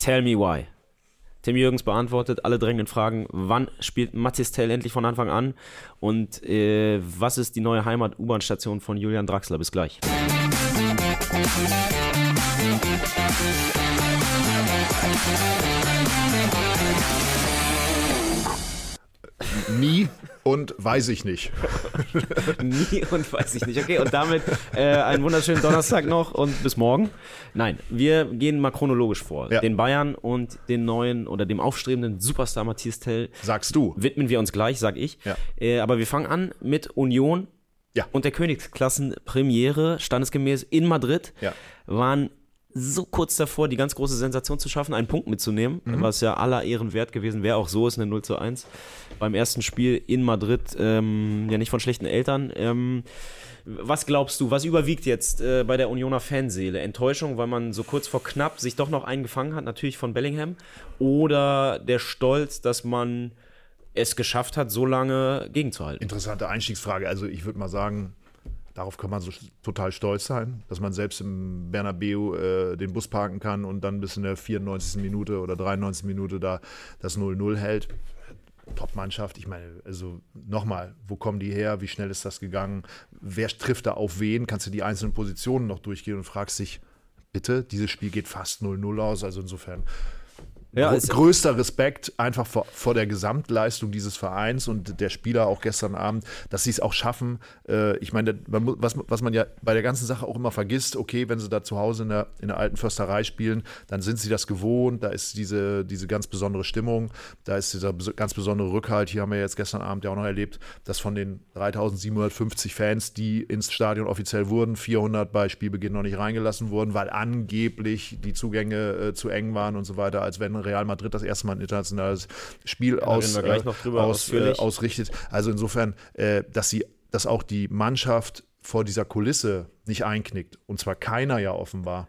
Tell me why. Tim Jürgens beantwortet alle drängenden Fragen. Wann spielt Mathis Tell endlich von Anfang an? Und äh, was ist die neue Heimat-U-Bahn-Station von Julian Draxler? Bis gleich. Nie und weiß ich nicht. Nie und weiß ich nicht. Okay, und damit äh, einen wunderschönen Donnerstag noch und bis morgen. Nein, wir gehen mal chronologisch vor. Ja. Den Bayern und den neuen oder dem aufstrebenden Superstar Matthias Tell Sagst du. widmen wir uns gleich, sag ich. Ja. Äh, aber wir fangen an mit Union Ja. und der Königsklassenpremiere, standesgemäß in Madrid. Ja. Waren so kurz davor, die ganz große Sensation zu schaffen, einen Punkt mitzunehmen, Mhm. was ja aller Ehren wert gewesen wäre. Auch so ist eine 0 zu 1 beim ersten Spiel in Madrid, ähm, ja nicht von schlechten Eltern. Ähm, was glaubst du, was überwiegt jetzt äh, bei der Unioner Fanseele? Enttäuschung, weil man so kurz vor knapp sich doch noch einen gefangen hat, natürlich von Bellingham? Oder der Stolz, dass man es geschafft hat, so lange gegenzuhalten? Interessante Einstiegsfrage. Also ich würde mal sagen, darauf kann man so total stolz sein, dass man selbst im Bernabeu äh, den Bus parken kann und dann bis in der 94. Minute oder 93. Minute da das 0-0 hält. Top-Mannschaft. Ich meine, also nochmal, wo kommen die her? Wie schnell ist das gegangen? Wer trifft da auf wen? Kannst du die einzelnen Positionen noch durchgehen und fragst dich, bitte, dieses Spiel geht fast 0-0 aus. Also insofern Ja, größter Respekt einfach vor, vor der Gesamtleistung dieses Vereins und der Spieler auch gestern Abend, dass sie es auch schaffen. Äh, ich meine, man, was, was man ja bei der ganzen Sache auch immer vergisst, okay, wenn sie da zu Hause in der, in der alten Försterei spielen, dann sind sie das gewohnt, da ist diese, diese ganz besondere Stimmung, da ist dieser ganz besondere Rückhalt. Hier haben wir jetzt gestern Abend ja auch noch erlebt, dass von den 3750 Fans, die ins Stadion offiziell wurden, 400 bei Spielbeginn noch nicht reingelassen wurden, weil angeblich die Zugänge äh, zu eng waren und so weiter, als wenn Real Madrid das erste Mal ein internationales Spiel aus, gleich äh, noch drüber aus, äh, ausrichtet. Also insofern, äh, dass sie, dass auch die Mannschaft vor dieser Kulisse nicht einknickt. Und zwar keiner ja offenbar.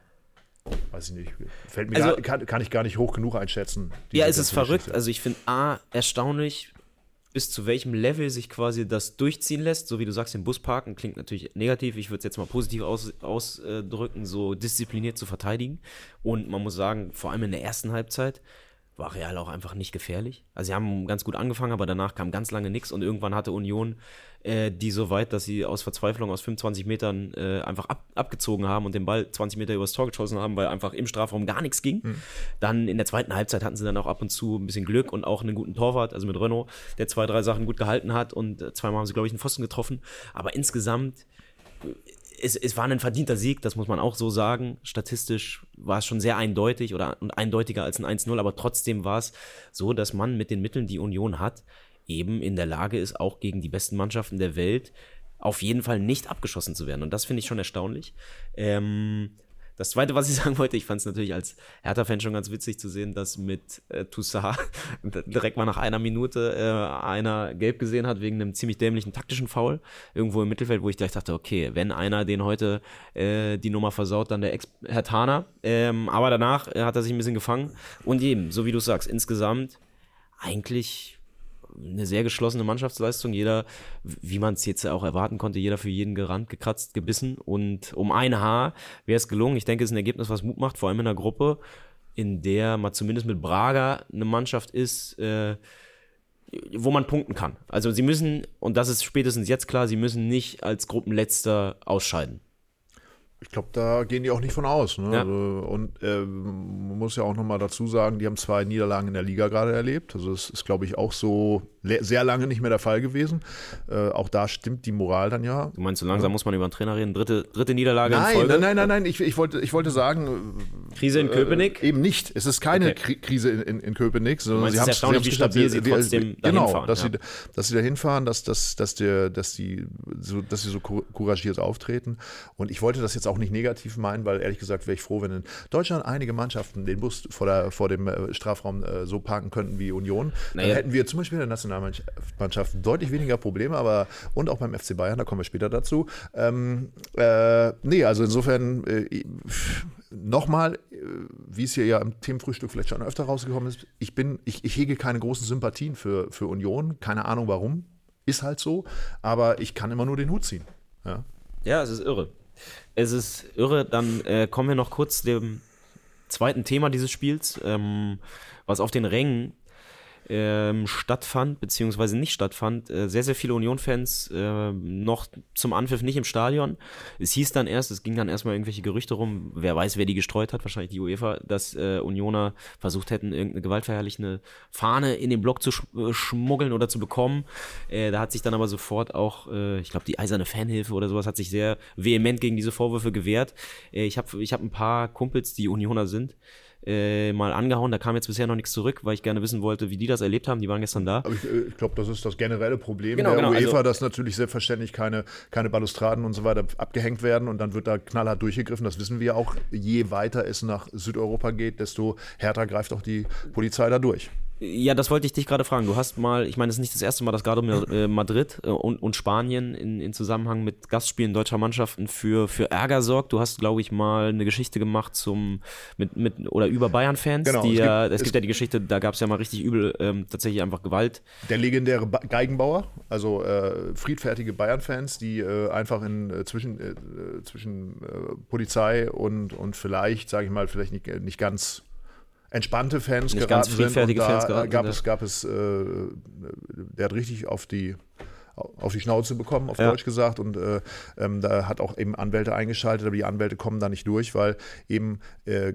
Weiß ich nicht. Fällt mir Also- gar, kann, kann ich gar nicht hoch genug einschätzen. Ja, es ist verrückt. Also ich finde A, erstaunlich, bis zu welchem Level sich quasi das durchziehen lässt. So wie du sagst, den Bus parken klingt natürlich negativ. Ich würde es jetzt mal positiv aus, ausdrücken, so diszipliniert zu verteidigen. Und man muss sagen, vor allem in der ersten Halbzeit war Real auch einfach nicht gefährlich. Also sie haben ganz gut angefangen, aber danach kam ganz lange nichts und irgendwann hatte Union äh, die so weit, dass sie aus Verzweiflung aus 25 Metern äh, einfach ab, abgezogen haben und den Ball 20 Meter übers Tor geschossen haben, weil einfach im Strafraum gar nichts ging. Dann in der zweiten Halbzeit hatten sie dann auch ab und zu ein bisschen Glück und auch einen guten Torwart, also mit Renault, der zwei, drei Sachen gut gehalten hat und äh, zweimal haben sie, glaube ich, einen Pfosten getroffen. Aber insgesamt es, es war ein verdienter Sieg, das muss man auch so sagen. Statistisch war es schon sehr eindeutig oder und eindeutiger als ein 1-0, aber trotzdem war es so, dass man mit den Mitteln, die Union hat, eben in der Lage ist, auch gegen die besten Mannschaften der Welt auf jeden Fall nicht abgeschossen zu werden. Und das finde ich schon erstaunlich. Ähm, das Zweite, was ich sagen wollte, ich fand es natürlich als Hertha-Fan schon ganz witzig zu sehen, dass mit äh, Toussaint direkt mal nach einer Minute äh, einer gelb gesehen hat wegen einem ziemlich dämlichen taktischen Foul irgendwo im Mittelfeld, wo ich gleich dachte, okay, wenn einer den heute äh, die Nummer versaut, dann der Ex-Herr Tana. Ähm, aber danach äh, hat er sich ein bisschen gefangen und eben, so wie du sagst, insgesamt eigentlich eine sehr geschlossene Mannschaftsleistung. Jeder, wie man es jetzt auch erwarten konnte, jeder für jeden gerannt, gekratzt, gebissen. Und um ein Haar wäre es gelungen. Ich denke, es ist ein Ergebnis, was Mut macht, vor allem in einer Gruppe, in der man zumindest mit Braga eine Mannschaft ist, äh, wo man punkten kann. Also sie müssen, und das ist spätestens jetzt klar, sie müssen nicht als Gruppenletzter ausscheiden. Ich glaube, da gehen die auch nicht von aus. Ne? Ja. Also, und äh, man muss ja auch nochmal dazu sagen, die haben zwei Niederlagen in der Liga gerade erlebt. Also es ist, glaube ich, auch so sehr lange nicht mehr der Fall gewesen. Äh, auch da stimmt die Moral dann ja. Du meinst, so langsam muss man über einen Trainer reden? Dritte, dritte Niederlage in Nein, Folge? nein, nein, nein, nein. Ich, ich, wollte, ich wollte sagen, Krise in äh, Köpenick? eben nicht. Es ist keine Okay. Kri Krise in, in, in Köpenick, sondern meinst, sie es haben erstaunlich, wie stabil sie trotzdem dahin genau, fahren, dass ja. sie, dass sie da hinfahren, dass, dass, dass, der, dass, die, so, dass sie so cour- couragiert auftreten. Und ich wollte das jetzt auch nicht negativ meinen, weil ehrlich gesagt wäre ich froh, wenn in Deutschland einige Mannschaften den Bus vor, der, vor dem äh, Strafraum äh, so parken könnten wie Union. Naja. Dann hätten wir zum Beispiel in der Nationalmannschaft deutlich weniger Probleme, aber und auch beim FC Bayern, da kommen wir später dazu. Ähm, äh, nee, also insofern äh, nochmal, äh, wie es hier ja im Themenfrühstück vielleicht schon öfter rausgekommen ist, ich bin, ich, ich hege keine großen Sympathien für, für Union, keine Ahnung warum, ist halt so, aber ich kann immer nur den Hut ziehen. Ja. Ja, es ist irre. Es ist irre. Dann äh, kommen wir noch kurz dem zweiten Thema dieses Spiels, ähm, was auf den Rängen ähm, stattfand, beziehungsweise nicht stattfand. Äh, sehr, sehr viele Union-Fans äh, noch zum Anpfiff nicht im Stadion. Es hieß dann erst, es ging dann erstmal irgendwelche Gerüchte rum, wer weiß, wer die gestreut hat, wahrscheinlich die UEFA, dass äh, Unioner versucht hätten, irgendeine gewaltverherrlichende Fahne in den Block zu sch äh, schmuggeln oder zu bekommen. Äh, da hat sich dann aber sofort auch, äh, ich glaube, die eiserne Fanhilfe oder sowas hat sich sehr vehement gegen diese Vorwürfe gewehrt. ich habe ich hab ein paar Kumpels, die Unioner sind äh, mal angehauen. Da kam jetzt bisher noch nichts zurück, weil ich gerne wissen wollte, wie die das erlebt haben. Die waren gestern da. Aber ich, äh, ich glaube, das ist das generelle Problem genau, der genau, UEFA, also, dass natürlich selbstverständlich keine, keine Balustraden und so weiter abgehängt werden und dann wird da knallhart durchgegriffen. Das wissen wir auch. Je weiter es nach Südeuropa geht, desto härter greift auch die Polizei da durch. Ja, das wollte ich dich gerade fragen. Du hast mal, ich meine, es ist nicht das erste Mal, dass gerade äh, Madrid äh, und, und Spanien in, in Zusammenhang mit Gastspielen deutscher Mannschaften für, für Ärger sorgt. Du hast, glaube ich, mal eine Geschichte gemacht zum mit, mit oder über Bayern-Fans. Genau, die es, ja, gibt, es, gibt ja die Geschichte, da gab es ja mal richtig übel ähm, tatsächlich einfach Gewalt. Der legendäre ba Geigenbauer, also äh, friedfertige Bayern-Fans, die äh, einfach in äh, zwischen, äh, zwischen Polizei und, und vielleicht, sage ich mal, vielleicht nicht, nicht ganz entspannte Fans Nicht geraten sind. Und da Fans geraten gab es, gab es, äh, der hat richtig auf die auf die Schnauze bekommen, auf ja. Deutsch gesagt. Und äh, ähm, da hat auch eben Anwälte eingeschaltet, aber die Anwälte kommen da nicht durch, weil eben, äh,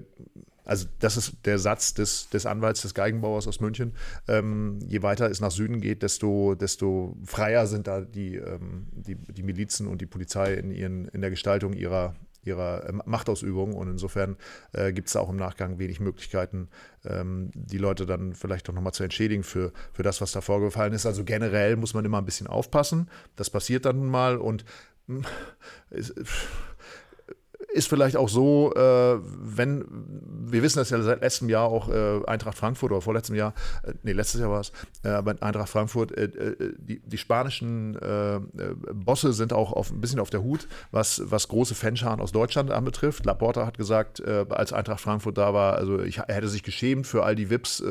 also das ist der Satz des, des Anwalts, des Geigenbauers aus München, ähm, je weiter es nach Süden geht, desto, desto freier sind da die, ähm, die, die Milizen und die Polizei in, ihren, in der Gestaltung ihrer, ihrer ähm, Machtausübung. Und insofern äh, gibt es auch im Nachgang wenig Möglichkeiten, ähm, die Leute dann vielleicht auch nochmal zu entschädigen für, für das, was da vorgefallen ist. Also generell muss man immer ein bisschen aufpassen. Das passiert dann mal und es, ist vielleicht auch so, äh, wenn, wir wissen das ja seit letztem Jahr auch äh, Eintracht Frankfurt oder vorletztem Jahr, äh, nee, letztes Jahr war es, äh, aber Eintracht Frankfurt, äh, äh, die, die spanischen Bosse sind auch auf, ein bisschen auf der Hut, was, was große Fanscharen aus Deutschland anbetrifft. Laporta hat gesagt, als Eintracht Frankfurt da war, also ich, er hätte sich geschämt für all die VIPs,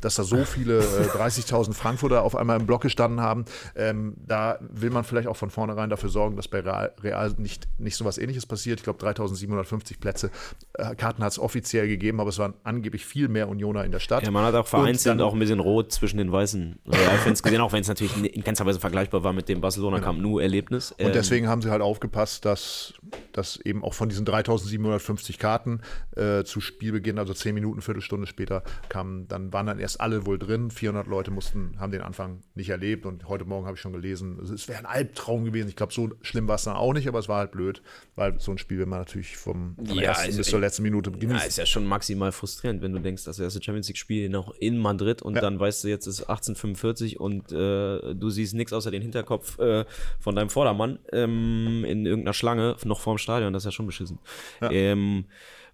dass da so viele 30.000 Frankfurter auf einmal im Block gestanden haben. Ähm, da will man vielleicht auch von vornherein dafür sorgen, dass bei Real, Real nicht, nicht so was ähnliches passiert. Ich glaube, 3.000 1750 Plätze. Äh, Karten hat es offiziell gegeben, aber es waren angeblich viel mehr Unioner in der Stadt. Ja, man hat auch vereinzelt auch ein bisschen rot zwischen den weißen Real-Fans gesehen, auch wenn es natürlich in keinster Weise vergleichbar war mit dem Barcelona genau. Camp Nou-Erlebnis. Und ähm, deswegen haben sie halt aufgepasst, dass, dass eben auch von diesen 3750 Karten äh, zu Spielbeginn, also 10 Minuten, Viertelstunde später, kamen, dann waren dann erst alle wohl drin. 400 Leute mussten, haben den Anfang nicht erlebt und heute Morgen habe ich schon gelesen, es wäre ein Albtraum gewesen. Ich glaube, so schlimm war es dann auch nicht, aber es war halt blöd, weil so ein Spiel will man natürlich vom, vom ja, ersten bis zur letzten Minute genießen. Ja, ist ja schon maximal frustrierend, wenn du denkst, das erste Champions League-Spiel noch in Madrid und ja. dann weißt du, jetzt ist 1845 und äh, du siehst nichts außer den Hinterkopf äh, von deinem Vordermann ähm, in irgendeiner Schlange noch vorm Stadion. Das ist ja schon beschissen. Ja. Ähm,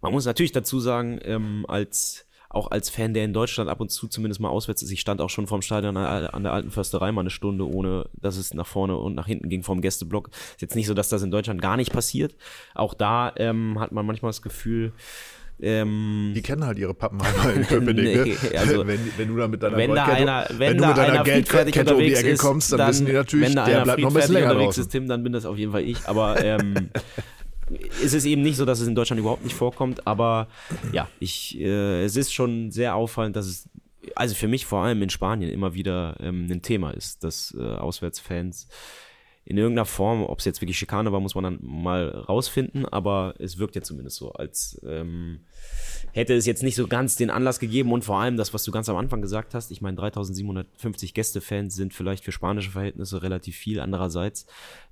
man muss natürlich dazu sagen, ähm, als auch als Fan, der in Deutschland ab und zu zumindest mal auswärts ist, ich stand auch schon vorm Stadion an der alten Försterei mal eine Stunde, ohne dass es nach vorne und nach hinten ging vom Gästeblock. Ist jetzt nicht so, dass das in Deutschland gar nicht passiert. Auch da ähm, hat man manchmal das Gefühl, ähm, die kennen halt ihre Pappenheimer in Köpenick. nee, also, wenn, wenn, du da mit deiner, wenn da einer, wenn, wenn du mit deiner Geldkette um die Ecke kommst, dann, dann, wissen die natürlich, wenn da der bleibt noch ein bisschen länger unterwegs draußen. ist, Tim, dann bin das auf jeden Fall ich. Aber ähm, ist es eben nicht so, dass es in Deutschland überhaupt nicht vorkommt, aber ja, ich, äh, es ist schon sehr auffallend, dass es, also für mich vor allem in Spanien immer wieder ähm, ein Thema ist, dass äh, Auswärtsfans in irgendeiner Form, ob es jetzt wirklich Schikane war, muss man dann mal rausfinden, aber es wirkt ja zumindest so, als ähm, hätte es jetzt nicht so ganz den Anlass gegeben und vor allem das, was du ganz am Anfang gesagt hast, ich meine 3750 Gästefans sind vielleicht für spanische Verhältnisse relativ viel, andererseits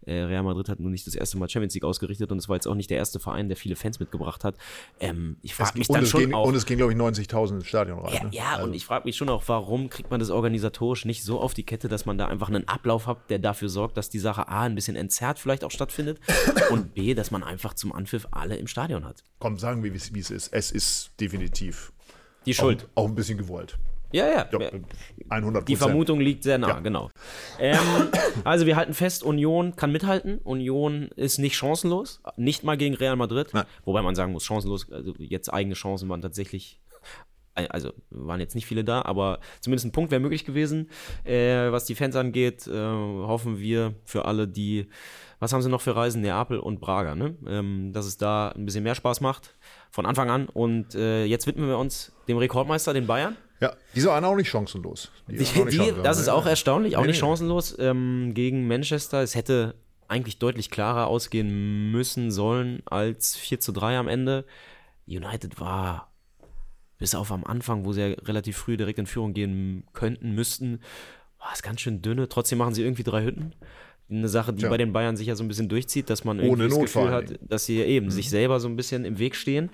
äh, Real Madrid hat nun nicht das erste Mal Champions League ausgerichtet und es war jetzt auch nicht der erste Verein, der viele Fans mitgebracht hat. Ähm, ich frage mich dann schon gehen, auch... Und es gehen, glaube ich, 90.000 ins Stadion rein. Ja, ne? ja also. und ich frage mich schon auch, warum kriegt man das organisatorisch nicht so auf die Kette, dass man da einfach einen Ablauf hat, der dafür sorgt, dass die Sache A, ein bisschen entzerrt vielleicht auch stattfindet und B, dass man einfach zum Anpfiff alle im Stadion hat. Komm, sagen wir, wie es ist. Es ist definitiv die Schuld. Auch, auch ein bisschen gewollt. Ja, ja. ja 100 Die Vermutung liegt sehr nah, ja. genau. Ähm, also wir halten fest, Union kann mithalten. Union ist nicht chancenlos, nicht mal gegen Real Madrid. Nein. Wobei man sagen muss, chancenlos, also jetzt eigene Chancen waren tatsächlich also waren jetzt nicht viele da, aber zumindest ein Punkt wäre möglich gewesen. Äh, was die Fans angeht, äh, hoffen wir für alle, die, was haben sie noch für Reisen? Neapel und Braga, ne? Ähm, dass es da ein bisschen mehr Spaß macht von Anfang an. Und äh, jetzt widmen wir uns dem Rekordmeister, den Bayern. Ja, die waren auch nicht chancenlos. Die, die, die das ist auch erstaunlich, auch nee, nicht chancenlos ähm, gegen Manchester. Es hätte eigentlich deutlich klarer ausgehen müssen sollen als 4 zu 3 am Ende. United war bis auf am Anfang, wo sie ja relativ früh direkt in Führung gehen könnten, müssten, war es ganz schön dünne. Trotzdem machen sie irgendwie drei Hütten. Eine Sache, die ja. bei den Bayern sich ja so ein bisschen durchzieht, dass man irgendwie Ohne das Gefühl hat, dass sie eben mhm. sich selber so ein bisschen im Weg stehen.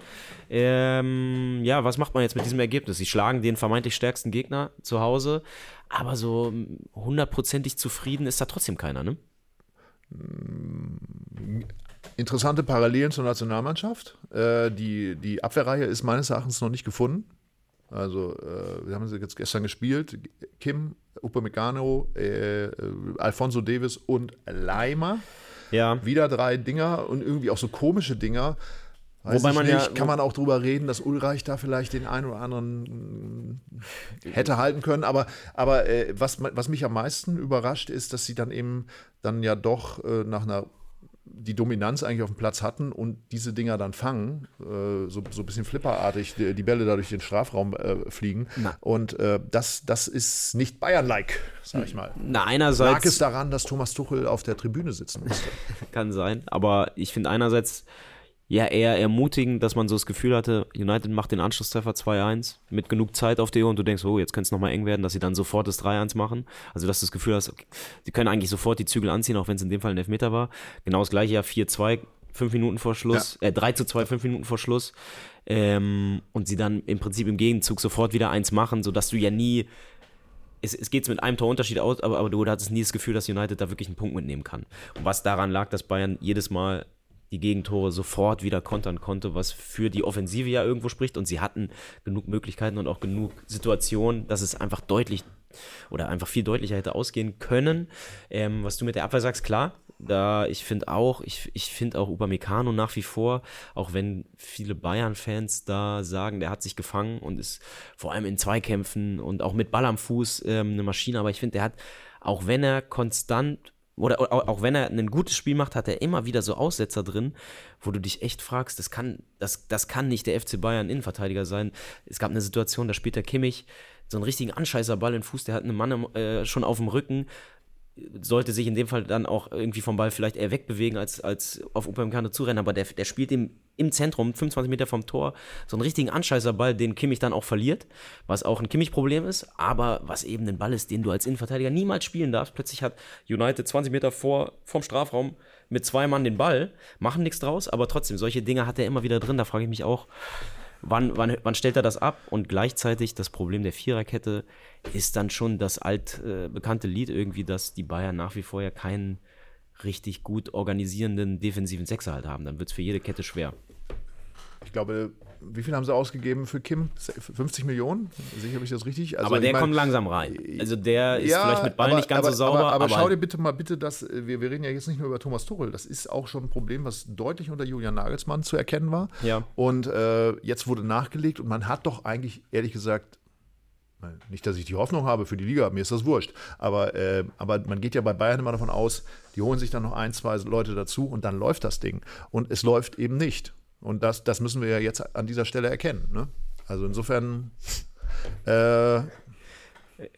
Ähm, ja, was macht man jetzt mit diesem Ergebnis? Sie schlagen den vermeintlich stärksten Gegner zu Hause, aber so hundertprozentig zufrieden ist da trotzdem keiner, ne? Interessante Parallelen zur Nationalmannschaft. Äh, die, die Abwehrreihe ist meines Erachtens noch nicht gefunden. Also, äh, wir haben sie jetzt gestern gespielt. Kim, Upamecano, äh, Alfonso Davis und Leimer. Ja. Wieder drei Dinger und irgendwie auch so komische Dinger. Weiß Wobei man nicht, ja, kann man auch drüber reden, dass Ulreich da vielleicht den einen oder anderen hätte halten können. Aber, aber äh, was, was mich am meisten überrascht, ist, dass sie dann eben dann ja doch äh, nach einer die Dominanz eigentlich auf dem Platz hatten und diese Dinger dann fangen, äh, so, so ein bisschen flipperartig, die, die Bälle da durch den Strafraum äh, fliegen. Na. Und äh, das, das ist nicht Bayern-like, sag ich mal. Na, einerseits. Lag es daran, dass Thomas Tuchel auf der Tribüne sitzen musste? Kann sein, aber ich finde einerseits ja eher ermutigend, dass man so das Gefühl hatte, United macht den Anschlusstreffer 2-1 mit genug Zeit auf der Uhr und du denkst, oh, jetzt könnte es nochmal eng werden, dass sie dann sofort das 3-1 machen. Also, dass du das Gefühl hast, okay, die können eigentlich sofort die Zügel anziehen, auch wenn es in dem Fall ein Elfmeter war. Genau das gleiche ja 4-2, fünf Minuten vor Schluss, ja. äh, 3 zu 2, fünf Minuten vor Schluss. Ähm, und sie dann im Prinzip im Gegenzug sofort wieder eins machen, sodass du ja nie es, es geht mit einem Torunterschied aus, aber, aber du hattest nie das Gefühl, dass United da wirklich einen Punkt mitnehmen kann. Und was daran lag, dass Bayern jedes Mal die Gegentore sofort wieder kontern konnte, was für die Offensive ja irgendwo spricht. Und sie hatten genug Möglichkeiten und auch genug Situationen, dass es einfach deutlich oder einfach viel deutlicher hätte ausgehen können. Ähm, was du mit der Abwehr sagst, klar, da ich finde auch, ich, ich finde auch Upamecano nach wie vor, auch wenn viele Bayern-Fans da sagen, der hat sich gefangen und ist vor allem in Zweikämpfen und auch mit Ball am Fuß ähm, eine Maschine, aber ich finde, der hat, auch wenn er konstant oder auch wenn er ein gutes Spiel macht, hat er immer wieder so Aussetzer drin, wo du dich echt fragst, das kann, das, das kann nicht der FC Bayern Innenverteidiger sein. Es gab eine Situation, da spielt der Kimmich so einen richtigen Anscheißerball in Fuß, der hat einen Mann äh, schon auf dem Rücken, sollte sich in dem Fall dann auch irgendwie vom Ball vielleicht eher wegbewegen, als, als auf Upamecano zurennen, aber der, der spielt ihm im Zentrum, 25 Meter vom Tor, so einen richtigen Anscheißerball, den Kimmich dann auch verliert, was auch ein Kimmich-Problem ist, aber was eben ein Ball ist, den du als Innenverteidiger niemals spielen darfst. Plötzlich hat United 20 Meter vor, vom Strafraum mit zwei Mann den Ball, machen nichts draus, aber trotzdem, solche Dinge hat er immer wieder drin, da frage ich mich auch, wann, wann, wann stellt er das ab? Und gleichzeitig das Problem der Viererkette ist dann schon das altbekannte äh, Lied irgendwie, dass die Bayern nach wie vor ja keinen richtig gut organisierenden defensiven Sechser halt haben. Dann wird es für jede Kette schwer. Ich glaube, wie viel haben sie ausgegeben für Kim? 50 Millionen? Sicher habe ich das richtig? Also, aber der ich mein, kommt langsam rein. Also der ist ja, vielleicht mit Ball aber, nicht ganz aber, so sauber. Aber, aber, aber, schau dir bitte mal bitte das, wir, wir reden ja jetzt nicht nur über Thomas Tuchel, das ist auch schon ein Problem, was deutlich unter Julian Nagelsmann zu erkennen war. Ja. Und äh, jetzt wurde nachgelegt und man hat doch eigentlich, ehrlich gesagt, nicht, dass ich die Hoffnung habe für die Liga, mir ist das wurscht. Aber, äh, aber man geht ja bei Bayern immer davon aus, die holen sich dann noch ein, zwei Leute dazu und dann läuft das Ding. Und es läuft eben nicht. Und das, das müssen wir ja jetzt an dieser Stelle erkennen. Ne? Also insofern. Äh,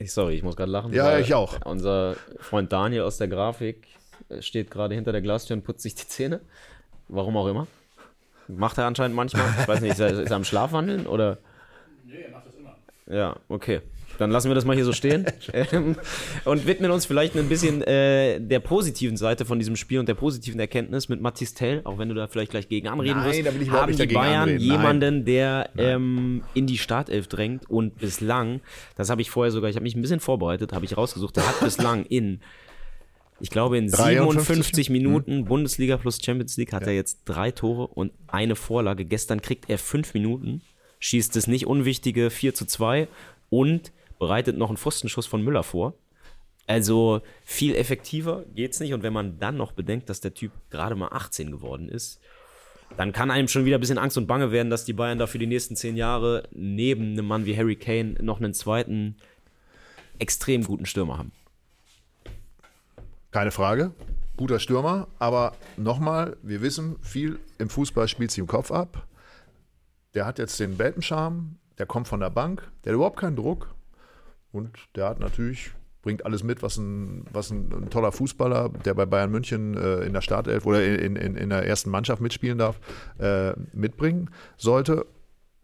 Sorry, ich muss gerade lachen. Ja, ich auch. Unser Freund Daniel aus der Grafik steht gerade hinter der Glastür und putzt sich die Zähne. Warum auch immer. Macht er anscheinend manchmal. Ich weiß nicht, ist er, ist er am Schlafwandeln oder? Nee, er macht das immer. Ja, okay. Dann lassen wir das mal hier so stehen ähm, und widmen uns vielleicht ein bisschen äh, der positiven Seite von diesem Spiel und der positiven Erkenntnis mit Mathis Tell, auch wenn du da vielleicht gleich gegen anreden Nein, wirst. Da will ich haben die Bayern anreden. jemanden, Nein. der ähm, in die Startelf drängt und bislang, das habe ich vorher sogar, ich habe mich ein bisschen vorbereitet, habe ich rausgesucht, der hat bislang in ich glaube, in 57 Minuten hm. Bundesliga plus Champions League hat ja. er jetzt drei Tore und eine Vorlage. Gestern kriegt er fünf Minuten, schießt das nicht unwichtige 4 zu 2 und bereitet noch einen Pfostenschuss von Müller vor. Also viel effektiver geht's nicht. Und wenn man dann noch bedenkt, dass der Typ gerade mal 18 geworden ist, dann kann einem schon wieder ein bisschen Angst und Bange werden, dass die Bayern da für die nächsten zehn Jahre neben einem Mann wie Harry Kane noch einen zweiten extrem guten Stürmer haben. Keine Frage. Guter Stürmer, aber nochmal, wir wissen, viel im Fußball spielt sich im Kopf ab. Der hat jetzt den Welpenscharme, der kommt von der Bank, der hat überhaupt keinen Druck und der hat natürlich bringt alles mit, was ein, was ein, ein toller Fußballer, der bei Bayern München äh, in der Startelf oder in, in, in der ersten Mannschaft mitspielen darf, äh, mitbringen sollte.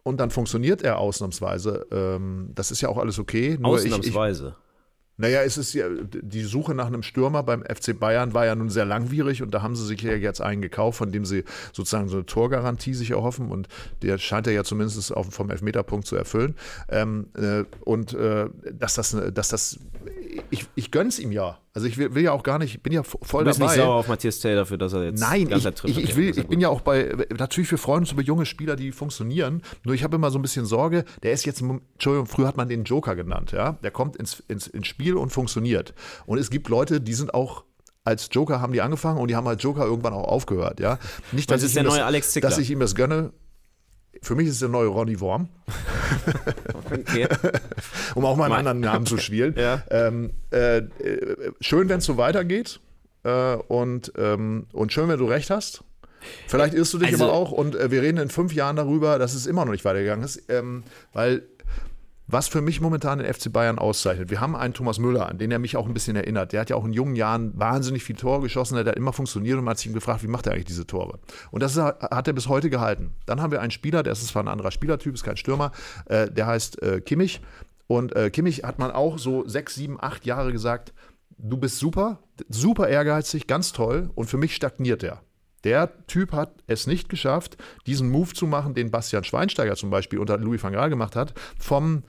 Und dann funktioniert er ausnahmsweise. Ähm, das ist ja auch alles okay. Ausnahmsweise. Ich, ich, naja, es ist ja, die Suche nach einem Stürmer beim FC Bayern war ja nun sehr langwierig und da haben sie sich ja jetzt einen gekauft, von dem sie sozusagen so eine Torgarantie sich erhoffen und der scheint er ja zumindest auf, vom Elfmeterpunkt zu erfüllen. Ähm, äh, und äh, dass das, dass das, ich, ich gönn's ihm ja. Also ich will, will, ja auch gar nicht, bin ja voll du bist dabei. nicht sauer auf Matthias Taylor dafür, dass er jetzt Nein, ich, ich, ich, will, ich bin ja auch bei, natürlich für Freunde uns über junge Spieler, die funktionieren. Nur ich habe immer so ein bisschen Sorge, der ist jetzt, Entschuldigung, früher hat man den Joker genannt, ja. Der kommt ins, ins, ins Spiel und funktioniert. Und es gibt Leute, die sind auch als Joker haben die angefangen und die haben als Joker irgendwann auch aufgehört, ja. Nicht, dass, ich, ihm das, dass ich ihm das gönne. Für mich ist es der neue Ronny Worm. okay. um auch mal einen anderen Namen zu spielen. ja. ähm, äh, schön, wenn es so weitergeht. Äh, und, ähm, und schön, wenn du recht hast. Vielleicht irrst du dich also, aber auch und äh, wir reden in fünf Jahren darüber, dass es immer noch nicht weitergegangen ist, ähm, weil was für mich momentan den FC Bayern auszeichnet. Wir haben einen Thomas Müller, an den er mich auch ein bisschen erinnert. Der hat ja auch in jungen Jahren wahnsinnig viel Tor geschossen, der hat immer funktioniert und man hat sich gefragt, wie macht er eigentlich diese Tore? Und das hat er bis heute gehalten. Dann haben wir einen Spieler, der ist zwar ein anderer Spielertyp, ist kein Stürmer, äh, der heißt äh, Kimmich. Und äh, Kimmich hat man auch so sechs, sieben, acht Jahre gesagt, du bist super, super ehrgeizig, ganz toll und für mich stagniert er. Der Typ hat es nicht geschafft, diesen Move zu machen, den Bastian Schweinsteiger zum Beispiel unter Louis van Gaal gemacht hat, vom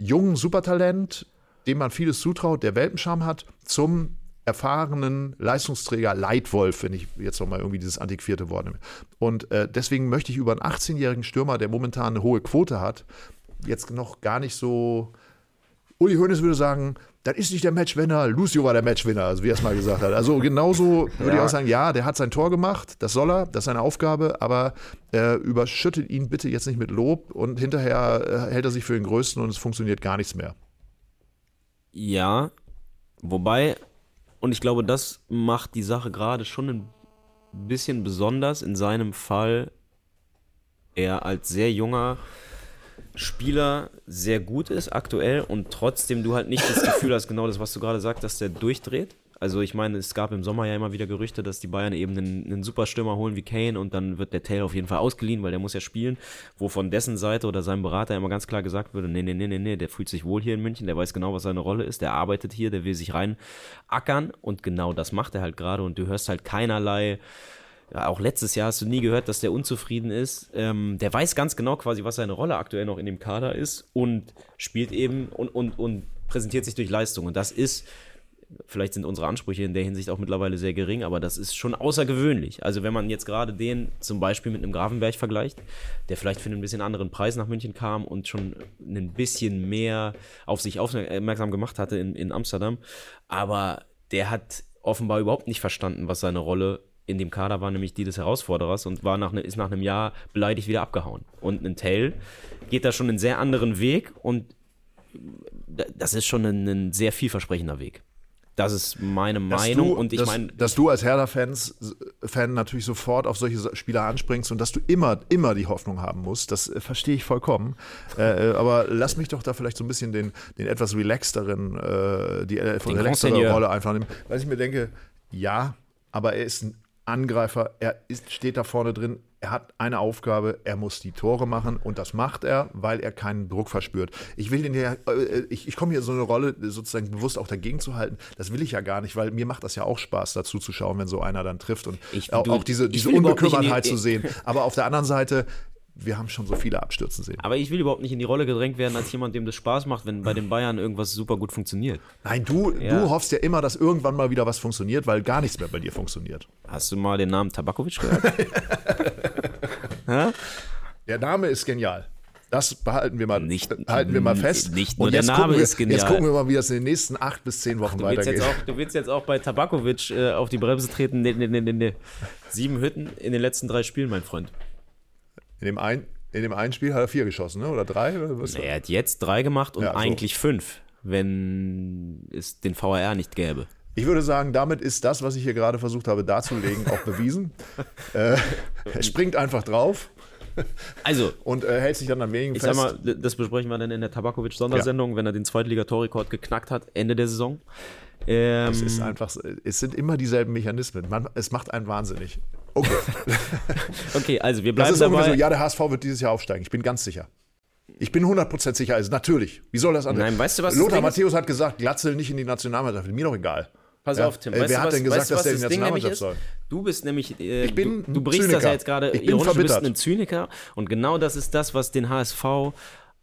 jungen Supertalent, dem man vieles zutraut, der Welpenscham hat, zum erfahrenen Leistungsträger Leitwolf, wenn ich jetzt nochmal irgendwie dieses antiquierte Wort nehme. Und äh, deswegen möchte ich über einen 18-jährigen Stürmer, der momentan eine hohe Quote hat, jetzt noch gar nicht so. Uli Hoeneß würde sagen, das ist nicht der Matchwinner, Lucio war der Matchwinner, also wie er es mal gesagt hat. Also genauso würde ja. ich auch sagen, ja, der hat sein Tor gemacht, das soll er, das ist seine Aufgabe, aber äh, überschüttet ihn bitte jetzt nicht mit Lob und hinterher äh, hält er sich für den Größten und es funktioniert gar nichts mehr. Ja, wobei, und ich glaube, das macht die Sache gerade schon ein bisschen besonders in seinem Fall, er als sehr junger Spieler sehr gut ist aktuell und trotzdem du halt nicht das Gefühl hast, genau das, was du gerade sagst, dass der durchdreht. Also ich meine, es gab im Sommer ja immer wieder Gerüchte, dass die Bayern eben einen, einen Superstürmer holen wie Kane und dann wird der Taylor auf jeden Fall ausgeliehen, weil der muss ja spielen, wo von dessen Seite oder seinem Berater immer ganz klar gesagt würde, nee, nee, nee, nee, nee, der fühlt sich wohl hier in München, der weiß genau, was seine Rolle ist, der arbeitet hier, der will sich rein ackern und genau das macht er halt gerade und du hörst halt keinerlei auch letztes Jahr hast du nie gehört, dass der unzufrieden ist. Ähm, der weiß ganz genau quasi, was seine Rolle aktuell noch in dem Kader ist und spielt eben und, und, und präsentiert sich durch Leistung. Und das ist, vielleicht sind unsere Ansprüche in der Hinsicht auch mittlerweile sehr gering, aber das ist schon außergewöhnlich. Also wenn man jetzt gerade den zum Beispiel mit einem Grafenberg vergleicht, der vielleicht für einen bisschen anderen Preis nach München kam und schon ein bisschen mehr auf sich aufmerksam gemacht hatte in, in Amsterdam, aber der hat offenbar überhaupt nicht verstanden, was seine Rolle ist in dem Kader war nämlich die des Herausforderers und war nach, ne, ist nach einem Jahr beleidigt wieder abgehauen. Und ein Tell geht da schon einen sehr anderen Weg und das ist schon ein, ein sehr vielversprechender Weg. Das ist meine Meinung. Du, und ich meine. Dass du als Hertha-Fan natürlich sofort auf solche Spieler anspringst und dass du immer, immer die Hoffnung haben musst, das äh, verstehe ich vollkommen. äh, äh aber lass mich doch da vielleicht so ein bisschen den, den etwas relaxteren, äh, die äh, relaxtere Rolle einfach nehmen. Weil ich mir denke, ja, aber er ist ein Angreifer, er ist, steht da vorne drin, er hat eine Aufgabe, er muss die Tore machen und das macht er, weil er keinen Druck verspürt. Ich will den ja, äh, ich, ich komme hier so eine Rolle sozusagen bewusst auch dagegen zu halten. Das will ich ja gar nicht, weil mir macht das ja auch Spaß, dazu zu schauen, wenn so einer dann trifft und ich, auch, du, auch diese, diese Unbekümmertheit zu sehen. Aber auf der anderen Seite, wir haben schon so viele abstürzen sehen. Aber ich will überhaupt nicht in die Rolle gedrängt werden als jemand, dem das Spaß macht, wenn bei den Bayern irgendwas super gut funktioniert. Nein, du, ja. du hoffst ja immer, dass irgendwann mal wieder was funktioniert, weil gar nichts mehr bei dir funktioniert. Hast du mal den Namen Tabakovic gehört? Der Name ist genial. Das behalten wir mal, Nicht- halten wir mal fest. nicht nur Und der jetzt Name gucken wir, ist genial. Jetzt gucken wir mal, wie das in den nächsten acht bis zehn Wochen Du willst, weitergeht. jetzt auch, du willst jetzt auch bei Tabakovic äh, auf die Bremse treten. Nee, nee, nee, nee, nee. Sieben Hütten in den letzten drei Spielen, mein Freund. In dem, ein, in dem einen Spiel hat er vier geschossen, ne? oder drei? Oder was? Er hat jetzt drei gemacht und Ja, so. eigentlich fünf, wenn es den VAR nicht gäbe. Ich würde sagen, damit ist das, was ich hier gerade versucht habe darzulegen, auch bewiesen. äh, er springt einfach drauf Also, und äh, hält sich dann an wenigen ich fest. sag mal, das besprechen wir dann in der Tabakovic-Sondersendung, wenn er den Zweitligatorrekord geknackt hat, Ende der Saison. Ähm, es ist einfach, es sind immer dieselben Mechanismen. Man, es macht einen wahnsinnig. Okay. okay, also wir Das bleiben ist ungefähr dabei. so, ja, der HSV wird dieses Jahr aufsteigen. Ich bin ganz sicher. Ich bin 100% sicher. Also natürlich. Wie soll das anders? Nein, weißt du, was das Lothar ist? Matthäus hat gesagt, Glatzel nicht in die Nationalmannschaft. Mir doch egal. Pass Ja. auf, Tim. Äh, Weißt wer du, hat was, denn gesagt, weißt du, dass der in die das Nationalmannschaft ist? soll? Du bist nämlich, äh, Ich bin du, du brichst das Zyniker. ja jetzt gerade Ich bin ironisch, du bist ein Zyniker und genau das ist das, was den HSV,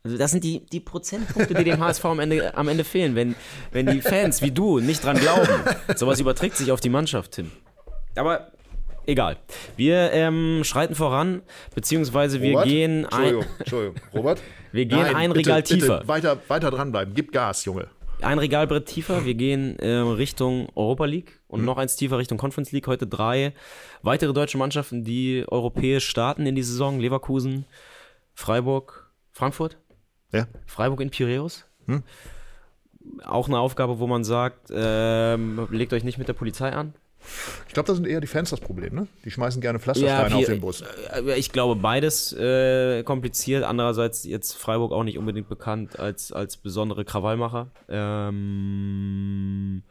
also das sind die, die Prozentpunkte, die dem HSV am Ende, am Ende fehlen, wenn, wenn die Fans wie du nicht dran glauben. Sowas überträgt sich auf die Mannschaft, Tim. Aber egal. Wir ähm, schreiten voran, beziehungsweise wir Robert? gehen ein, Entschuldigung, Entschuldigung. Robert? Wir gehen ein bitte, Regal bitte tiefer. Weiter, weiter dranbleiben. Gib Gas, Junge. ein Regalbrett tiefer. Wir gehen äh, Richtung Europa League und noch eins tiefer Richtung Conference League. Heute drei weitere deutsche Mannschaften, die europäisch starten in die Saison. Leverkusen, Freiburg, Frankfurt, Ja. Freiburg in Piräus. Auch eine Aufgabe, wo man sagt, ähm, legt euch nicht mit der Polizei an. Ich glaube, da sind eher die Fans das Problem, ne? Die schmeißen gerne Pflastersteine auf Pi- den Bus. äh, Ich glaube, beides äh, kompliziert. Andererseits jetzt Freiburg auch nicht unbedingt bekannt als, als besondere Krawallmacher. Ähm,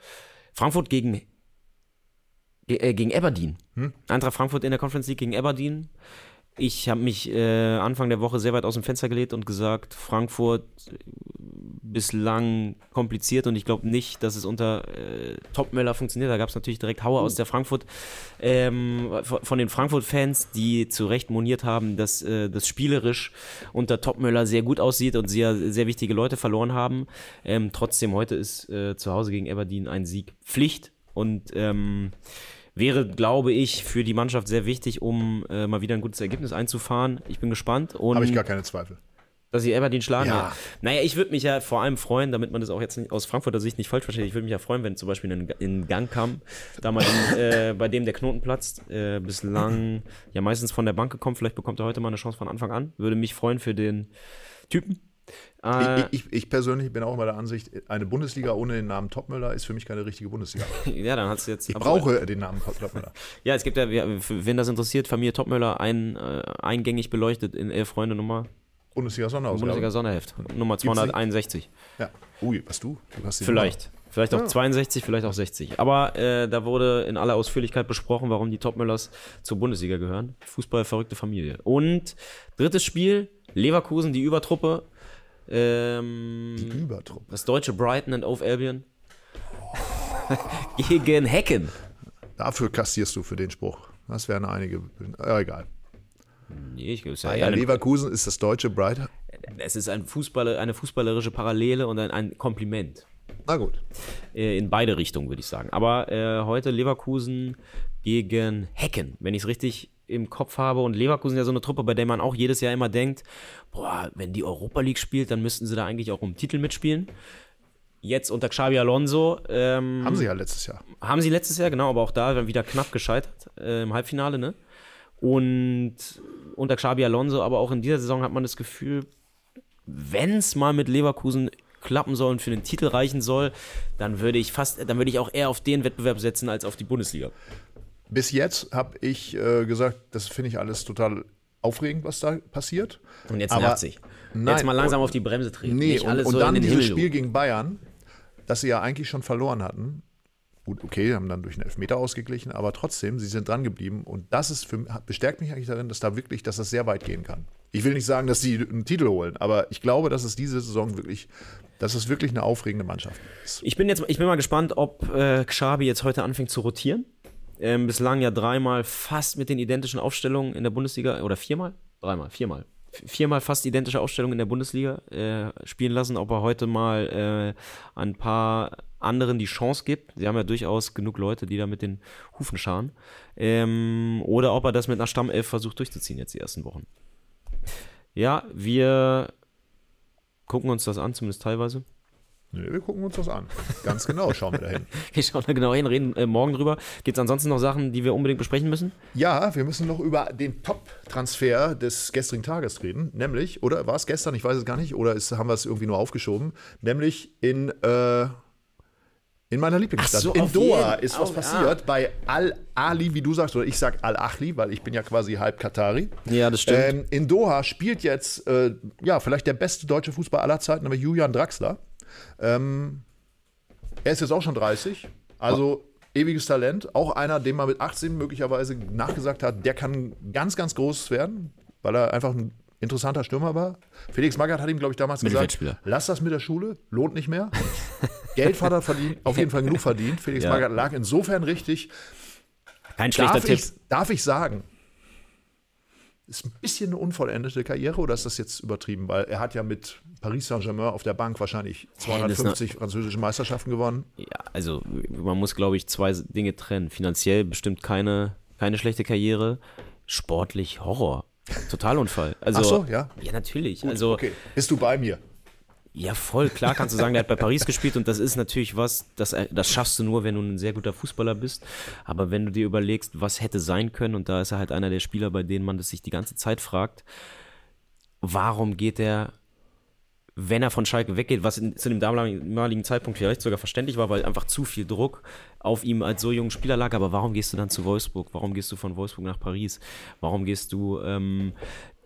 Frankfurt gegen, ge- äh, gegen Aberdeen. Eintracht Frankfurt in der Conference League gegen Aberdeen. Ich habe mich äh, Anfang der Woche sehr weit aus dem Fenster gelegt und gesagt, Frankfurt äh, bislang kompliziert und ich glaube nicht, dass es unter äh, Topmöller funktioniert. Da gab es natürlich direkt Hauer aus der Frankfurt, ähm, von den Frankfurt-Fans, die zu Recht moniert haben, dass äh, das spielerisch unter Topmöller sehr gut aussieht und sie ja sehr wichtige Leute verloren haben. Ähm, trotzdem, heute ist äh, zu Hause gegen Aberdeen ein Sieg Pflicht und ähm, wäre, glaube ich, für die Mannschaft sehr wichtig, um äh, mal wieder ein gutes Ergebnis einzufahren. Ich bin gespannt. Habe ich gar keine Zweifel. Dass sie Aberdeen schlagen. Ja. Ja. Naja, ich würde mich ja vor allem freuen, damit man das auch jetzt nicht aus Frankfurter Sicht nicht falsch versteht, ich würde mich ja freuen, wenn zum Beispiel in, in Gang kam, da mal in, äh, bei dem der Knoten platzt, äh, bislang ja meistens von der Bank gekommen, vielleicht bekommt er heute mal eine Chance von Anfang an. Würde mich freuen für den Typen. Äh, Ich, ich, ich persönlich bin auch immer der Ansicht, eine Bundesliga ohne den Namen Topmüller ist für mich keine richtige Bundesliga. ja, dann hast du jetzt. Ich brauche den Namen Topmüller. Ja, es gibt ja, wen das interessiert, Familie Topmöller, ein, äh, eingängig beleuchtet in Elf Freunde Nummer, Bundesliga Sonderausgabe. Bundesliga Sonderheft, Nummer 261. Ja. Ui, was du? du hast die Vielleicht. Vielleicht auch Ja. 62, vielleicht auch 60. Aber äh, da wurde in aller Ausführlichkeit besprochen, warum die Topmüllers zur Bundesliga gehören. Fußballverrückte Familie. Und drittes Spiel, Leverkusen, die Übertruppe. Ähm, Nummer. Übertrupp. das deutsche Brighton and Hove Albion. Gegen Hecken. Dafür kassierst du für den Spruch. Das wären einige. Ja, egal. Nee, ich, ist ja ja, eine, Leverkusen ist das deutsche Bright. es ist ein Fußballer, eine fußballerische Parallele und ein, ein Kompliment. Na gut. Äh, in beide Richtungen, würde ich sagen. Aber äh, heute Leverkusen gegen Hecken, wenn ich es richtig im Kopf habe. Und Leverkusen ist ja so eine Truppe, bei der man auch jedes Jahr immer denkt, boah, wenn die Europa League spielt, dann müssten sie da eigentlich auch um Titel mitspielen. Jetzt unter Xabi Alonso ähm, Haben sie ja letztes Jahr. haben sie letztes Jahr, genau, aber auch da wieder knapp gescheitert äh, im Halbfinale, ne? Und unter Xabi Alonso, aber auch in dieser Saison hat man das Gefühl, wenn es mal mit Leverkusen klappen soll und für den Titel reichen soll, dann würde ich fast, dann würde ich auch eher auf den Wettbewerb setzen als auf die Bundesliga. Bis jetzt habe ich äh, gesagt, das finde ich alles total aufregend, was da passiert. Und jetzt nervt sich. Jetzt mal langsam und- auf die Bremse treten. Nee, und, und so dann dieses. Spiel gegen Bayern, das sie ja eigentlich schon verloren hatten. Gut, okay, haben dann durch einen Elfmeter ausgeglichen, aber trotzdem, sie sind dran geblieben und das ist für, bestärkt mich eigentlich darin, dass da wirklich, dass das sehr weit gehen kann. Ich will nicht sagen, dass sie einen Titel holen, aber ich glaube, dass es diese Saison wirklich, dass es wirklich eine aufregende Mannschaft ist. Ich bin jetzt, ich bin mal gespannt, ob äh, Xabi jetzt heute anfängt zu rotieren. Ähm, bislang ja dreimal fast mit den identischen Aufstellungen in der Bundesliga oder viermal? Dreimal, viermal. Viermal fast identische Aufstellungen in der Bundesliga äh, spielen lassen, ob er heute mal äh, ein paar anderen die Chance gibt. Sie haben ja durchaus genug Leute, die da mit den Hufen scharen. Ähm, oder ob er das mit einer Stammelf versucht durchzuziehen jetzt die ersten Wochen. Ja, wir gucken uns das an, zumindest teilweise. Nee, wir gucken uns das an. Ganz genau schauen wir dahin. Wir schauen da genau hin, reden äh, morgen drüber. Gibt es ansonsten noch Sachen, die wir unbedingt besprechen müssen? Ja, wir müssen noch über den Top-Transfer des gestrigen Tages reden. Nämlich, oder war es gestern? Ich weiß es gar nicht. Oder ist, haben wir es irgendwie nur aufgeschoben? Nämlich in, äh, in meiner Lieblingsstadt. so, in Doha jeden. ist was Auf- passiert bei Al-Ali, wie du sagst. Oder ich sag Al-Achli, weil ich bin ja quasi halb Katari. Ja, das stimmt. Ähm, in Doha spielt jetzt, äh, ja, vielleicht der beste deutsche Fußball aller Zeiten, nämlich Julian Draxler. Ähm, er ist jetzt auch schon 30, also ewiges Talent. Auch einer, dem man mit 18 möglicherweise nachgesagt hat, der kann ganz, ganz groß werden, weil er einfach ein interessanter Stürmer war. Felix Magath hat ihm, glaube ich, damals gesagt, lass das mit der Schule, lohnt nicht mehr. Geld hat er verdient, auf jeden Fall genug verdient. Felix Ja. Magath lag insofern richtig. Kein schlechter Darf Tipp. ich, darf ich sagen, ist ein bisschen eine unvollendete Karriere oder ist das jetzt übertrieben? Weil er hat ja mit Paris Saint-Germain auf der Bank wahrscheinlich das ist 250 französische Meisterschaften gewonnen. Ja, also man muss, glaube ich, zwei Dinge trennen. Finanziell bestimmt keine, keine schlechte Karriere. Sportlich Horror. Totalunfall. Also, Ach so, ja. Ja, natürlich. also, okay, bist du bei mir? Ja, voll. Klar kannst du sagen, der hat bei Paris gespielt und das ist natürlich was, das, das schaffst du nur, wenn du ein sehr guter Fußballer bist. Aber wenn du dir überlegst, was hätte sein können, und da ist er halt einer der Spieler, bei denen man das sich die ganze Zeit fragt, warum geht er wenn er von Schalke weggeht, was in, zu dem damaligen Zeitpunkt vielleicht sogar verständlich war, weil einfach zu viel Druck auf ihm als so jungen Spieler lag. Aber warum gehst du dann zu Wolfsburg? Warum gehst du von Wolfsburg nach Paris? Warum gehst du ähm,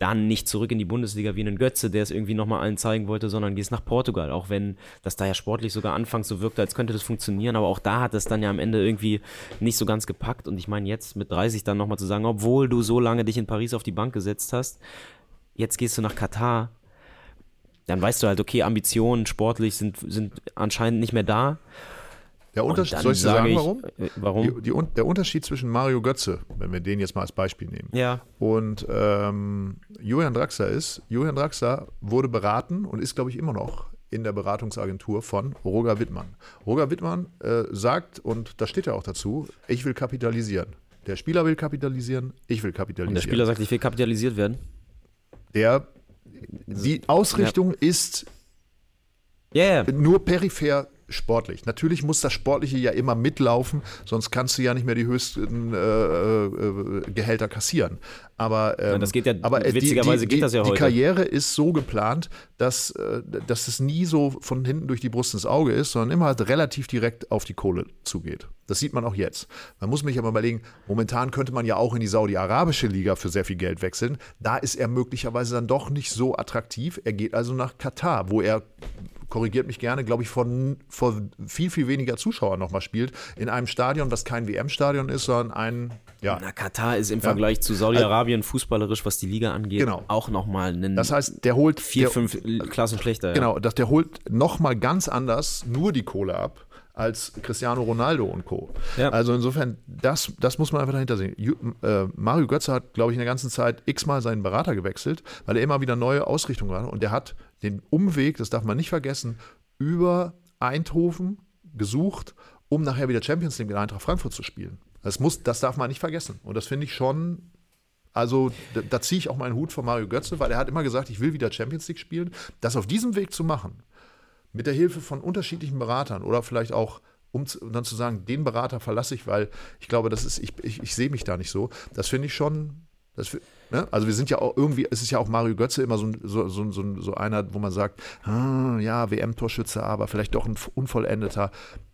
dann nicht zurück in die Bundesliga wie einen Götze, der es irgendwie nochmal allen zeigen wollte, sondern gehst nach Portugal? Auch wenn das da ja sportlich sogar anfangs so wirkte, als könnte das funktionieren. Aber auch da hat es dann ja am Ende irgendwie nicht so ganz gepackt. Und ich meine, jetzt mit 30 dann nochmal zu sagen, obwohl du so lange dich in Paris auf die Bank gesetzt hast, jetzt gehst du nach Katar dann weißt du halt, okay, Ambitionen sportlich sind, sind anscheinend nicht mehr da. Der Unterschied, soll ich dir sage sagen, ich, warum? äh, warum? Die, die, der Unterschied zwischen Mario Götze, wenn wir den jetzt mal als Beispiel nehmen, Ja, und ähm, Julian Draxler ist, Julian Draxler wurde beraten und ist, glaube ich, immer noch in der Beratungsagentur von Roger Wittmann. Roger Wittmann äh, sagt, und da steht ja auch dazu, ich will kapitalisieren. Der Spieler will kapitalisieren, ich will kapitalisieren. und der Spieler sagt, ich will kapitalisiert werden. Der, die Ausrichtung ist Ja, yeah. nur peripher sportlich. Natürlich muss das Sportliche ja immer mitlaufen, sonst kannst du ja nicht mehr die höchsten äh, äh, Gehälter kassieren. Aber, ähm, das geht ja- aber äh, witzigerweise die, die, geht das ja die heute. Karriere ist so geplant, dass, äh, dass es nie so von hinten durch die Brust ins Auge ist, sondern immer halt relativ direkt auf die Kohle zugeht. Das sieht man auch jetzt. Man muss mich aber überlegen, momentan könnte man ja auch in die saudi-arabische Liga für sehr viel Geld wechseln. Da ist er möglicherweise dann doch nicht so attraktiv. Er geht also nach Katar, wo er korrigiert mich gerne, glaube ich, von, vor viel, viel weniger Zuschauern nochmal spielt. In einem Stadion, was kein WM-Stadion ist, sondern ein, ja. Na, Katar ist im Vergleich zu Saudi-Arabien fußballerisch, was die Liga angeht, Genau. auch nochmal einen Das heißt, der holt vier, der, fünf Klassen schlechter. Ja. Genau, dass der holt nochmal ganz anders nur die Kohle ab als Cristiano Ronaldo und Co. Ja. Also insofern, das, das muss man einfach dahinter sehen. Äh, Mario Götze hat, glaube ich, in der ganzen Zeit x-mal seinen Berater gewechselt, weil er immer wieder neue Ausrichtungen hat. Und der hat den Umweg, das darf man nicht vergessen, über Eindhoven gesucht, um nachher wieder Champions League mit Eintracht Frankfurt zu spielen. Das, muss, das darf man nicht vergessen. Und das finde ich schon also da, da ziehe ich auch meinen Hut von Mario Götze, weil er hat immer gesagt, ich will wieder Champions League spielen. Das auf diesem Weg zu machen, mit der Hilfe von unterschiedlichen Beratern oder vielleicht auch, um dann zu sagen, den Berater verlasse ich, weil ich glaube, das ist, ich, ich, ich sehe mich da nicht so. Das finde ich schon. Das, ne? Also wir sind ja auch irgendwie, es ist ja auch Mario Götze immer so, so, so, so, so einer, wo man sagt, ah, ja, WM-Torschütze, aber vielleicht doch ein unvollendeter.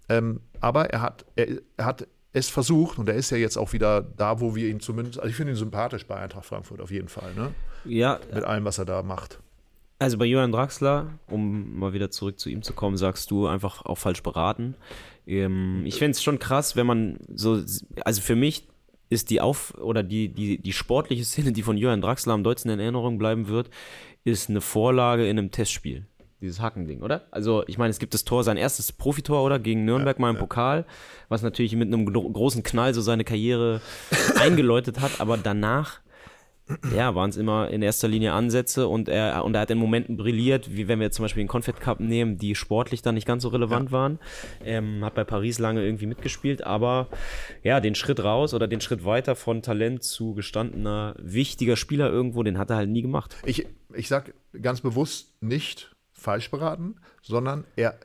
Ähm, aber er hat, er, er hat es versucht und er ist ja jetzt auch wieder da, wo wir ihn zumindest, also ich finde ihn sympathisch bei Eintracht Frankfurt auf jeden Fall, ne? ja, Mit allem, was er da macht. Also bei Johann Draxler, um mal wieder zurück zu ihm zu kommen, sagst du einfach auch falsch beraten. Ähm, ich finde es schon krass, wenn man so, also für mich ist die Auf- oder die, die, die sportliche Szene, die von Johann Draxler am deutschen in Erinnerung bleiben wird, ist eine Vorlage in einem Testspiel. Dieses Hackending, oder? Also, ich meine, es gibt das Tor, sein erstes Profitor, oder? Gegen Nürnberg mal im Pokal, was natürlich mit einem gro großen Knall so seine Karriere eingeläutet hat, aber danach ja, waren es immer in erster Linie Ansätze und er, und er hat in Momenten brilliert, wie wenn wir zum Beispiel den Confed Cup nehmen, die sportlich dann nicht ganz so relevant ja. waren. Ähm, hat bei Paris lange irgendwie mitgespielt, aber ja, den Schritt raus oder den Schritt weiter von Talent zu gestandener, wichtiger Spieler irgendwo, den hat er halt nie gemacht. Ich, ich sag ganz bewusst nicht falsch beraten, sondern er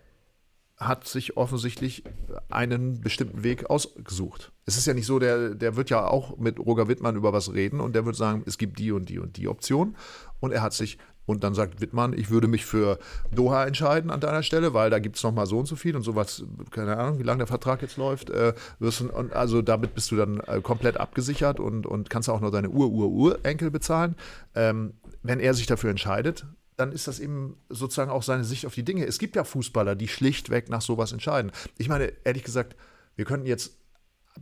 hat sich offensichtlich einen bestimmten Weg ausgesucht. Es ist ja nicht so, der, der wird ja auch mit Roger Wittmann über was reden und der wird sagen, es gibt die und die und die Option. Und er hat sich, und dann sagt Wittmann, ich würde mich für Doha entscheiden an deiner Stelle, weil da gibt es nochmal so und so viel und sowas, keine Ahnung, wie lange der Vertrag jetzt läuft. Äh, wirst du, und also damit bist du dann äh, komplett abgesichert und, und kannst auch noch deine Ur-Ur-Urenkel bezahlen. Ähm, wenn er sich dafür entscheidet, dann ist das eben sozusagen auch seine Sicht auf die Dinge. Es gibt ja Fußballer, die schlichtweg nach sowas entscheiden. Ich meine, ehrlich gesagt, wir könnten jetzt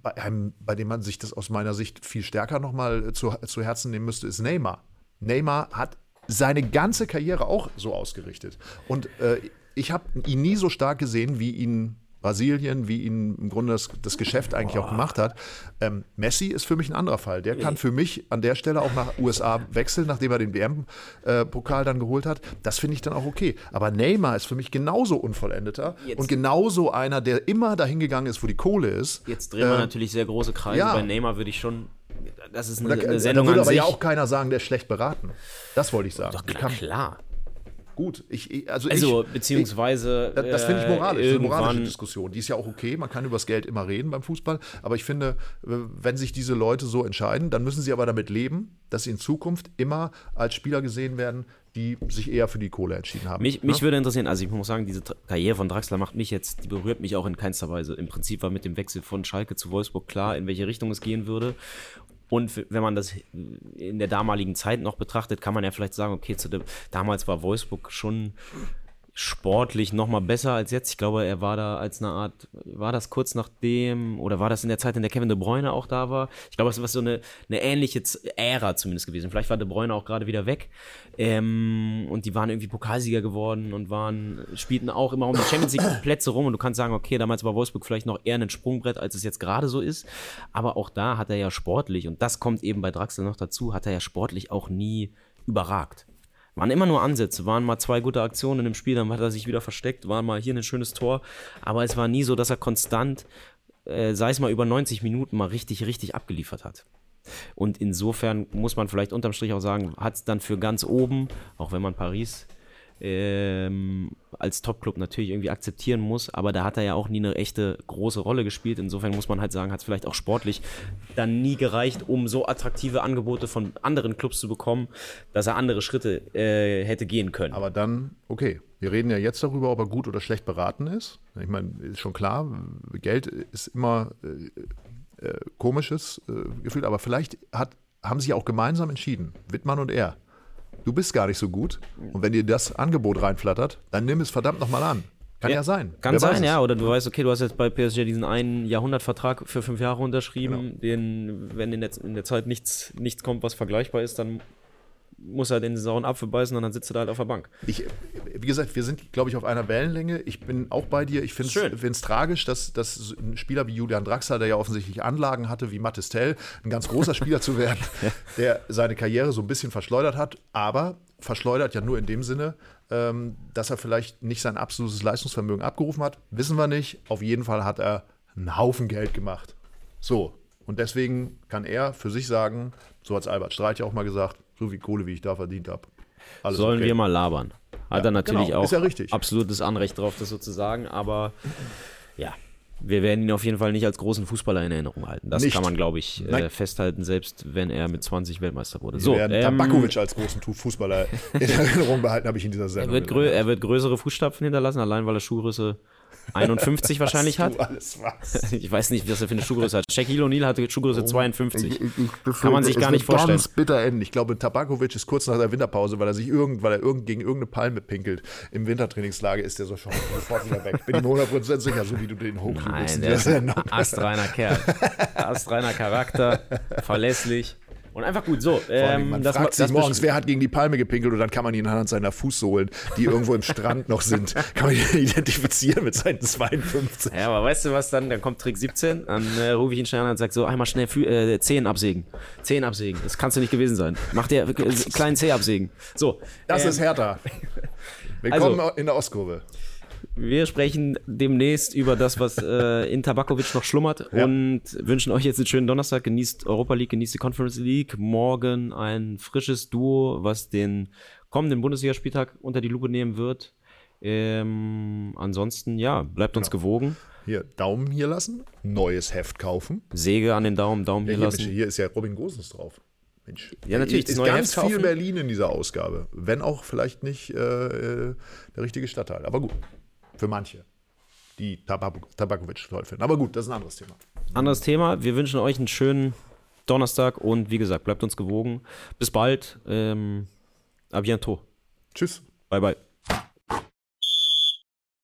bei einem, bei dem man sich das aus meiner Sicht viel stärker nochmal zu, zu Herzen nehmen müsste, ist Neymar. Neymar hat seine ganze Karriere auch so ausgerichtet. Und äh, ich habe ihn nie so stark gesehen, wie ihn Brasilien, wie ihn im Grunde das, das Geschäft eigentlich Boah. auch gemacht hat. Ähm, Messi ist für mich ein anderer Fall. Der kann für mich an der Stelle auch nach USA wechseln, nachdem er den WM-Pokal dann geholt hat. Das finde ich dann auch okay. Aber Neymar ist für mich genauso unvollendeter Jetzt. und genauso einer, der immer dahin gegangen ist, wo die Kohle ist. Jetzt drehen wir äh, natürlich sehr große Kreise. Ja. Bei Neymar würde ich schon das ist eine, da, eine Sendung da würde aber sich. ja auch keiner sagen, der ist schlecht beraten. Das wollte ich sagen. Doch, klar, klar gut. Ich, also, also ich, beziehungsweise. Ich, das finde ich moralisch. Äh, eine moralische Diskussion. Die ist ja auch okay. Man kann über das Geld immer reden beim Fußball. Aber ich finde, wenn sich diese Leute so entscheiden, dann müssen sie aber damit leben, dass sie in Zukunft immer als Spieler gesehen werden, die sich eher für die Kohle entschieden haben. Mich, mich ne? würde interessieren, also ich muss sagen, diese Karriere von Draxler macht mich jetzt, die berührt mich auch in keinster Weise. Im Prinzip war mit dem Wechsel von Schalke zu Wolfsburg klar, in welche Richtung es gehen würde. Und wenn man das in der damaligen Zeit noch betrachtet, kann man ja vielleicht sagen, okay, dem, damals war Wolfsburg schon sportlich noch mal besser als jetzt. Ich glaube, er war da als eine Art, war das kurz nachdem, oder war das in der Zeit, in der Kevin de Bruyne auch da war? Ich glaube, es war so eine, eine ähnliche Ära zumindest gewesen. Vielleicht war de Bruyne auch gerade wieder weg. Ähm, und die waren irgendwie Pokalsieger geworden und waren, spielten auch immer um die Champions League Plätze rum. Und du kannst sagen, okay, damals war Wolfsburg vielleicht noch eher ein Sprungbrett, als es jetzt gerade so ist. Aber auch da hat er ja sportlich, und das kommt eben bei Draxler noch dazu, hat er ja sportlich auch nie überragt. Waren immer nur Ansätze, waren mal zwei gute Aktionen im Spiel, dann hat er sich wieder versteckt, war mal hier ein schönes Tor. Aber es war nie so, dass er konstant, äh, sei es mal über 90 Minuten, mal richtig, richtig abgeliefert hat. Und insofern muss man vielleicht unterm Strich auch sagen, hat es dann für ganz oben, auch wenn man Paris ähm, als Top-Club natürlich irgendwie akzeptieren muss, aber da hat er ja auch nie eine echte große Rolle gespielt. Insofern muss man halt sagen, hat es vielleicht auch sportlich dann nie gereicht, um so attraktive Angebote von anderen Clubs zu bekommen, dass er andere Schritte äh, hätte gehen können. Aber dann, okay, wir reden ja jetzt darüber, ob er gut oder schlecht beraten ist. Ich meine, ist schon klar, Geld ist immer äh, äh, komisches äh, Gefühl, aber vielleicht hat, haben sie auch gemeinsam entschieden, Wittmann und er du bist gar nicht so gut. Und wenn dir das Angebot reinflattert, dann nimm es verdammt nochmal an. Kann ja, ja sein. Kann Wer sein, ja. Oder du weißt, okay, du hast jetzt bei PSG diesen einen Jahrhundertvertrag für fünf Jahre unterschrieben, genau. den, wenn in der, in der Zeit nichts, nichts kommt, was vergleichbar ist, dann muss er den sauren Apfel beißen und dann sitzt er da halt auf der Bank. Ich, wie gesagt, wir sind, glaube ich, auf einer Wellenlänge. Ich bin auch bei dir. Ich finde es tragisch, dass, dass ein Spieler wie Julian Draxler, der ja offensichtlich Anlagen hatte, wie Mattes Tell, ein ganz großer Spieler zu werden, der seine Karriere so ein bisschen verschleudert hat. Aber verschleudert ja nur in dem Sinne, ähm, dass er vielleicht nicht sein absolutes Leistungsvermögen abgerufen hat. Wissen wir nicht. Auf jeden Fall hat er einen Haufen Geld gemacht. So. Und deswegen kann er für sich sagen, so hat es Albert Streit ja auch mal gesagt, so viel Kohle, wie ich da verdient habe. Sollen okay. wir mal labern. Hat ja, er natürlich genau. auch ja absolutes Anrecht drauf, das so zu sagen, aber ja, wir werden ihn auf jeden Fall nicht als großen Fußballer in Erinnerung halten. Das nicht. kann man, glaube ich, äh, festhalten, selbst wenn er mit 20 Weltmeister wurde. Wir so, werden ähm, Tabakovic als großen Fußballer in Erinnerung behalten, habe ich in dieser Sendung. Er wird, er wird, größere Fußstapfen hinterlassen, allein weil er Schuhgröße 51 wahrscheinlich hat. Ich weiß nicht, was er für eine Schuhgröße hat. Shaquille O'Neal hatte Schuhgröße 52. Ich, ich Kann man sich gar nicht vorstellen. Ganz bitter enden. Ich glaube, Tabakovic ist kurz nach der Winterpause, weil er sich irgend, weil er irgend, gegen irgendeine Palme pinkelt. Im Wintertrainingslager ist der so schon sofort wieder weg. Bin ich mir 100% sicher, so wie du den hochjubelst. Nein, der ist ein astreiner Kerl. Astreiner Charakter, verlässlich. Und einfach gut, so. Ähm, man das, fragt sich morgens, wer hat gegen die Palme gepinkelt und dann kann man ihn anhand seiner Fußsohlen, die irgendwo im Strand noch sind, kann man ihn identifizieren mit seinen 52. Ja, aber weißt du was dann? Dann kommt Trick 17, dann äh, rufe ich ihn schnell an und sage so, einmal schnell Fü äh, Zehen absägen. Zehen absägen. Das kannst du nicht gewesen sein. Mach dir äh, kleinen Zeh absägen. So. Das ähm, ist Hertha. Willkommen also- in der Ostkurve. Wir sprechen demnächst über das, was äh, in Tabakovic noch schlummert Ja. und wünschen euch jetzt einen schönen Donnerstag. Genießt Europa League, genießt die Conference League. Morgen ein frisches Duo, was den kommenden Bundesligaspieltag unter die Lupe nehmen wird. Ähm, ansonsten, ja, bleibt uns gewogen. Hier, Daumen hier lassen, neues Heft kaufen. Säge an den Daumen, Daumen Ja, hier hier, lassen. Mensch, hier ist ja Robin Gosens drauf. Mensch, Ja, natürlich, das Ist ganz Heft viel kaufen. Berlin in dieser Ausgabe. Wenn auch vielleicht nicht äh, äh, der richtige Stadtteil. Aber gut, für manche, die Tabak Tabakovic toll finden. Aber gut, das ist ein anderes Thema. Anderes Thema. Wir wünschen euch einen schönen Donnerstag und wie gesagt, bleibt uns gewogen. Bis bald. Ähm, à bientôt. Tschüss. Bye, bye.